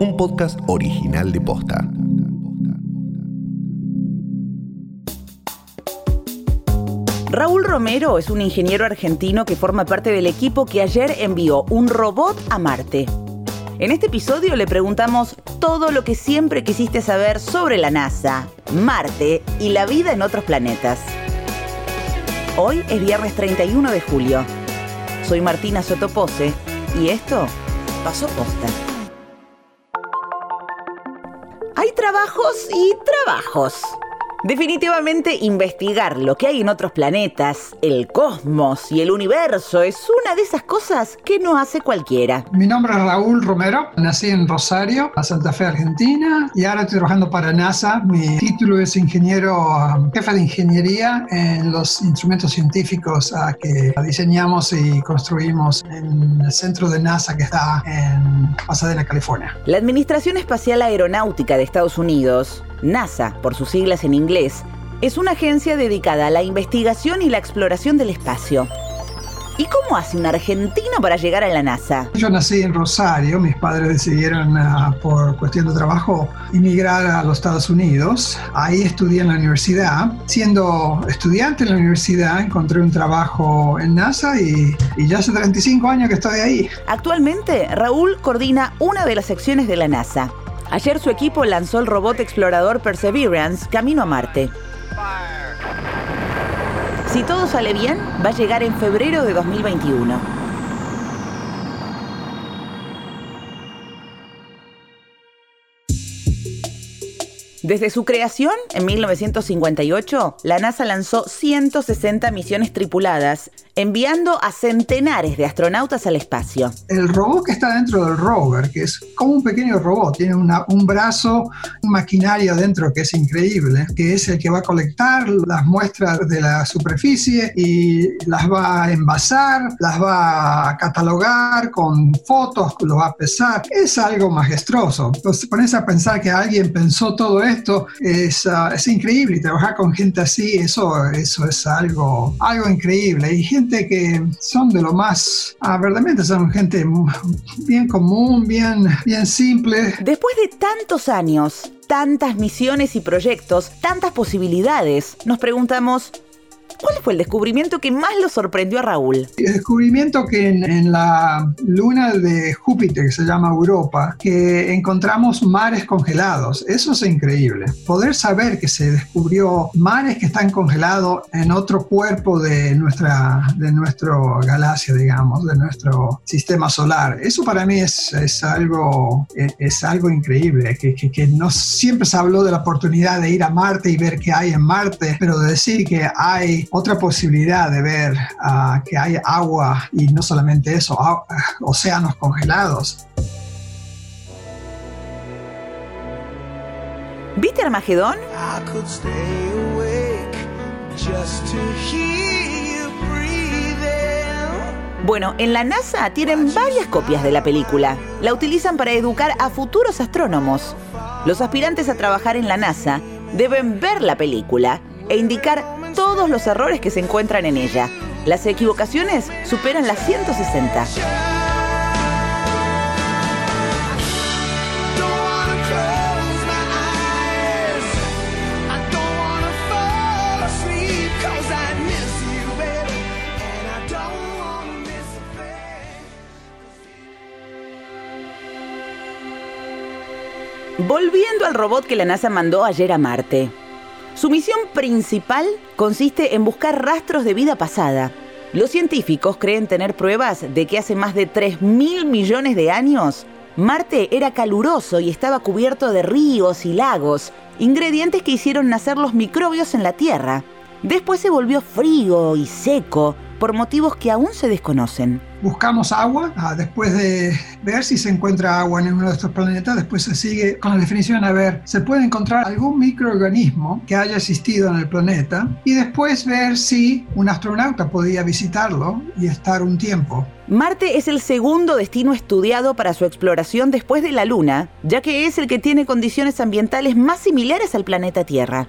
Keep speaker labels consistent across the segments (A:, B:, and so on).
A: un podcast original de Posta.
B: Raúl Romero es un ingeniero argentino que forma parte del equipo que ayer envió un robot a Marte. En este episodio le preguntamos todo lo que siempre quisiste saber sobre la NASA, Marte y la vida en otros planetas. Hoy es viernes 31 de julio. Soy Martina Sotopose y esto pasó posta. Trabajos y trabajos. Definitivamente investigar lo que hay en otros planetas, el cosmos y el universo es una de esas cosas que no hace cualquiera.
C: Mi nombre es Raúl Romero, nací en Rosario, a Santa Fe, Argentina, y ahora estoy trabajando para NASA. Mi título es ingeniero, jefe de ingeniería en los instrumentos científicos que diseñamos y construimos en el centro de NASA que está en Pasadena, California.
B: La Administración Espacial Aeronáutica de Estados Unidos NASA, por sus siglas en inglés, es una agencia dedicada a la investigación y la exploración del espacio. ¿Y cómo hace un argentino para llegar a la NASA?
C: Yo nací en Rosario, mis padres decidieron ah, por cuestión de trabajo emigrar a los Estados Unidos. Ahí estudié en la universidad. Siendo estudiante en la universidad encontré un trabajo en NASA y, y ya hace 35 años que estoy ahí.
B: Actualmente, Raúl coordina una de las secciones de la NASA. Ayer su equipo lanzó el robot explorador Perseverance camino a Marte. Si todo sale bien, va a llegar en febrero de 2021. Desde su creación, en 1958, la NASA lanzó 160 misiones tripuladas, enviando a centenares de astronautas al espacio.
C: El robot que está dentro del rover, que es como un pequeño robot, tiene un brazo, un maquinaria dentro que es increíble, que es el que va a colectar las muestras de la superficie y las va a envasar, las va a catalogar con fotos, lo va a pesar. Es algo majestuoso. Entonces pones a pensar que alguien pensó todo esto esto es, uh, es increíble. Trabajar con gente así, eso, eso es algo, algo increíble. Hay gente que son de lo más, uh, verdaderamente son gente bien común, bien, bien simple.
B: Después de tantos años, tantas misiones y proyectos, tantas posibilidades, nos preguntamos, ¿Cuál fue el descubrimiento que más lo sorprendió a Raúl?
C: El descubrimiento que en, la luna de Júpiter, que se llama Europa, que encontramos mares congelados. Eso es increíble. Poder saber que se descubrió mares que están congelados en otro cuerpo de nuestra, de nuestro galaxia, digamos, de nuestro sistema solar. Eso para mí es, es algo, es, algo increíble, que, que, que no siempre se habló de la oportunidad de ir a Marte y ver qué hay en Marte, pero de decir que hay otra posibilidad de ver ah, que hay agua y no solamente eso, océanos congelados.
B: ¿Viste Armagedón? Bueno, en la NASA tienen varias copias de la película. La utilizan para educar a futuros astrónomos. Los aspirantes a trabajar en la NASA deben ver la película e indicar todos los errores que se encuentran en ella. Las equivocaciones superan las 160. Volviendo al robot que la NASA mandó ayer a Marte. Su misión principal consiste en buscar rastros de vida pasada. Los científicos creen tener pruebas de que hace más de 3 mil millones de años, Marte era caluroso y estaba cubierto de ríos y lagos, ingredientes que hicieron nacer los microbios en la Tierra. Después se volvió frío y seco por motivos que aún se desconocen.
C: Buscamos agua, ah, después de ver si se encuentra agua en uno de estos planetas, después se sigue con la definición a ver, ¿se puede encontrar algún microorganismo que haya existido en el planeta? Y después ver si un astronauta podía visitarlo y estar un tiempo.
B: Marte es el segundo destino estudiado para su exploración después de la Luna, ya que es el que tiene condiciones ambientales más similares al planeta Tierra.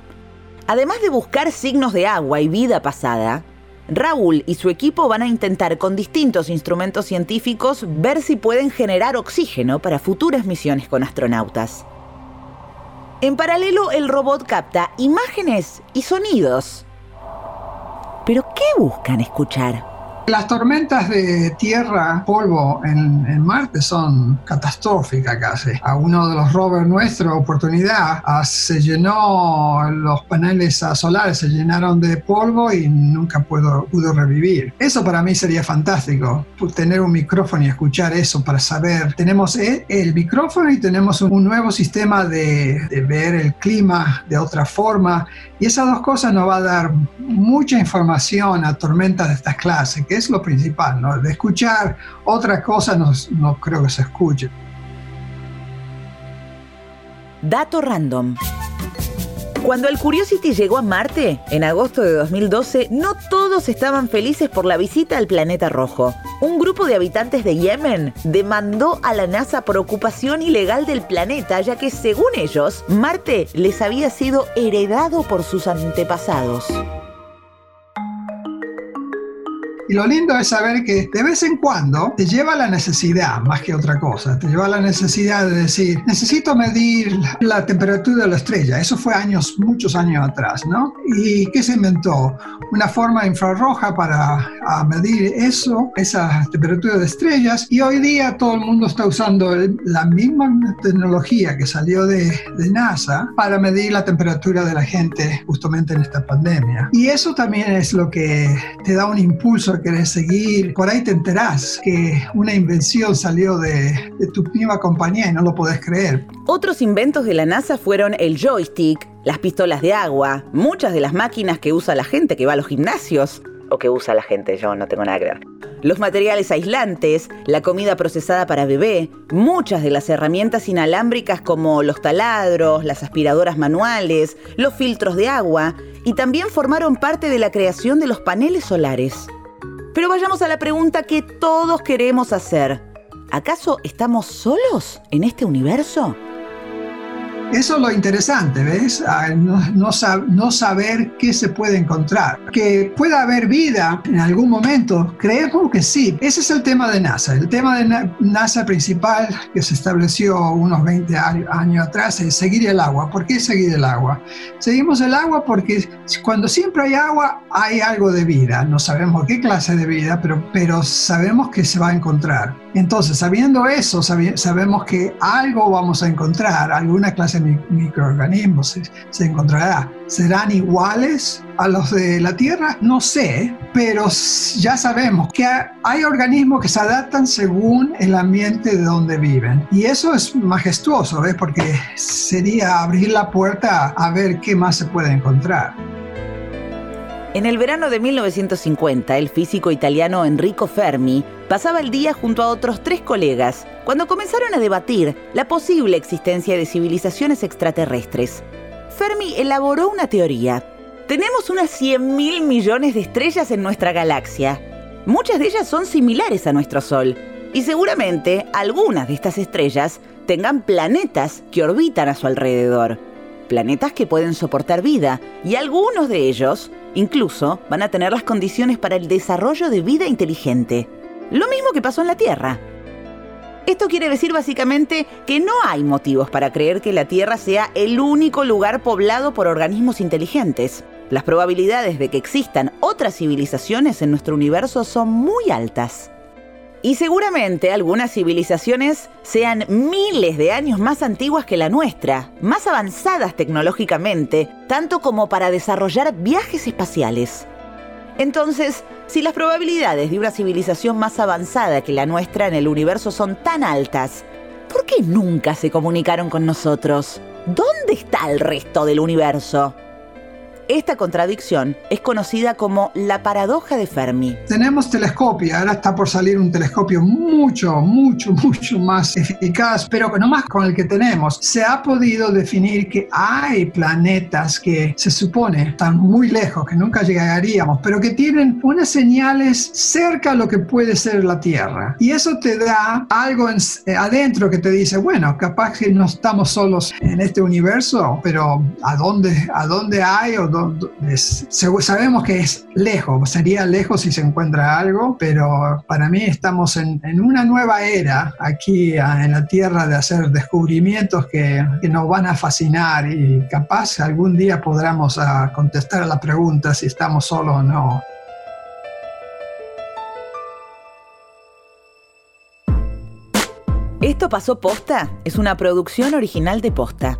B: Además de buscar signos de agua y vida pasada, Raúl y su equipo van a intentar con distintos instrumentos científicos ver si pueden generar oxígeno para futuras misiones con astronautas. En paralelo, el robot capta imágenes y sonidos. ¿Pero qué buscan escuchar?
C: Las tormentas de tierra, polvo en, Marte son catastróficas casi. A uno de los rovers nuestro, oportunidad, ah, se llenó, los paneles solares se llenaron de polvo y nunca pudo, pudo revivir. Eso para mí sería fantástico, tener un micrófono y escuchar eso para saber. Tenemos el, micrófono y tenemos un, nuevo sistema de, de ver el clima de otra forma y esas dos cosas nos va a dar mucha información a tormentas de estas clases, que es lo principal, ¿no? De escuchar otra cosa no, no creo que se escuche.
B: Dato random. Cuando el Curiosity llegó a Marte, en agosto de 2012, no todos estaban felices por la visita al planeta rojo. Un grupo de habitantes de Yemen demandó a la NASA por ocupación ilegal del planeta, ya que según ellos, Marte les había sido heredado por sus antepasados.
C: Y lo lindo es saber que de vez en cuando te lleva la necesidad, más que otra cosa, te lleva la necesidad de decir, necesito medir la temperatura de la estrella. Eso fue años, muchos años atrás, ¿no? ¿Y qué se inventó? Una forma infrarroja para medir eso, esa temperatura de estrellas. Y hoy día todo el mundo está usando la misma tecnología que salió de, de NASA para medir la temperatura de la gente justamente en esta pandemia. Y eso también es lo que te da un impulso querés seguir, por ahí te enterás que una invención salió de, de tu misma compañía y no lo podés creer.
B: Otros inventos de la NASA fueron el joystick, las pistolas de agua, muchas de las máquinas que usa la gente que va a los gimnasios, o que usa la gente, yo no tengo nada que ver. Los materiales aislantes, la comida procesada para bebé, muchas de las herramientas inalámbricas como los taladros, las aspiradoras manuales, los filtros de agua, y también formaron parte de la creación de los paneles solares. Pero vayamos a la pregunta que todos queremos hacer. ¿Acaso estamos solos en este universo?
C: Eso es lo interesante, ¿ves? No, no, saber qué se puede encontrar. Que pueda haber vida en algún momento, creemos que sí. Ese es el tema de NASA. El tema de NASA principal que se estableció unos 20 años atrás es seguir el agua. ¿Por qué seguir el agua? Seguimos el agua porque cuando siempre hay agua hay algo de vida. No sabemos qué clase de vida, pero sabemos que se va a encontrar. Entonces, sabiendo eso, sabemos que algo vamos a encontrar, alguna clase de microorganismos se, encontrará. ¿Serán iguales a los de la Tierra? No sé, pero ya sabemos que hay organismos que se adaptan según el ambiente de donde viven. Y eso es majestuoso, ¿ves? Porque sería abrir la puerta a ver qué más se puede encontrar.
B: En el verano de 1950, el físico italiano Enrico Fermi pasaba el día junto a otros tres colegas cuando comenzaron a debatir la posible existencia de civilizaciones extraterrestres. Fermi elaboró una teoría. Tenemos unas 100 mil millones de estrellas en nuestra galaxia. Muchas de ellas son similares a nuestro Sol y seguramente algunas de estas estrellas tengan planetas que orbitan a su alrededor. Planetas que pueden soportar vida y algunos de ellos Incluso van a tener las condiciones para el desarrollo de vida inteligente. Lo mismo que pasó en la Tierra. Esto quiere decir básicamente que no hay motivos para creer que la Tierra sea el único lugar poblado por organismos inteligentes. Las probabilidades de que existan otras civilizaciones en nuestro universo son muy altas. Y seguramente algunas civilizaciones sean miles de años más antiguas que la nuestra, más avanzadas tecnológicamente, tanto como para desarrollar viajes espaciales. Entonces, si las probabilidades de una civilización más avanzada que la nuestra en el universo son tan altas, ¿por qué nunca se comunicaron con nosotros? ¿Dónde está el resto del universo? Esta contradicción es conocida como la paradoja de Fermi.
C: Tenemos telescopio, ahora está por salir un telescopio mucho, mucho, mucho más eficaz, pero no más con el que tenemos. Se ha podido definir que hay planetas que se supone están muy lejos, que nunca llegaríamos, pero que tienen unas señales cerca a lo que puede ser la Tierra. Y eso te da algo eh, adentro que te dice, bueno, capaz que no estamos solos en este universo, pero ¿a dónde, a dónde hay o sabemos que es lejos, sería lejos si se encuentra algo, pero para mí estamos en, una nueva era aquí en la Tierra de hacer descubrimientos que, nos van a fascinar y capaz algún día podremos ah, contestar a la pregunta si estamos solos o no.
B: Esto pasó posta es una producción original de posta.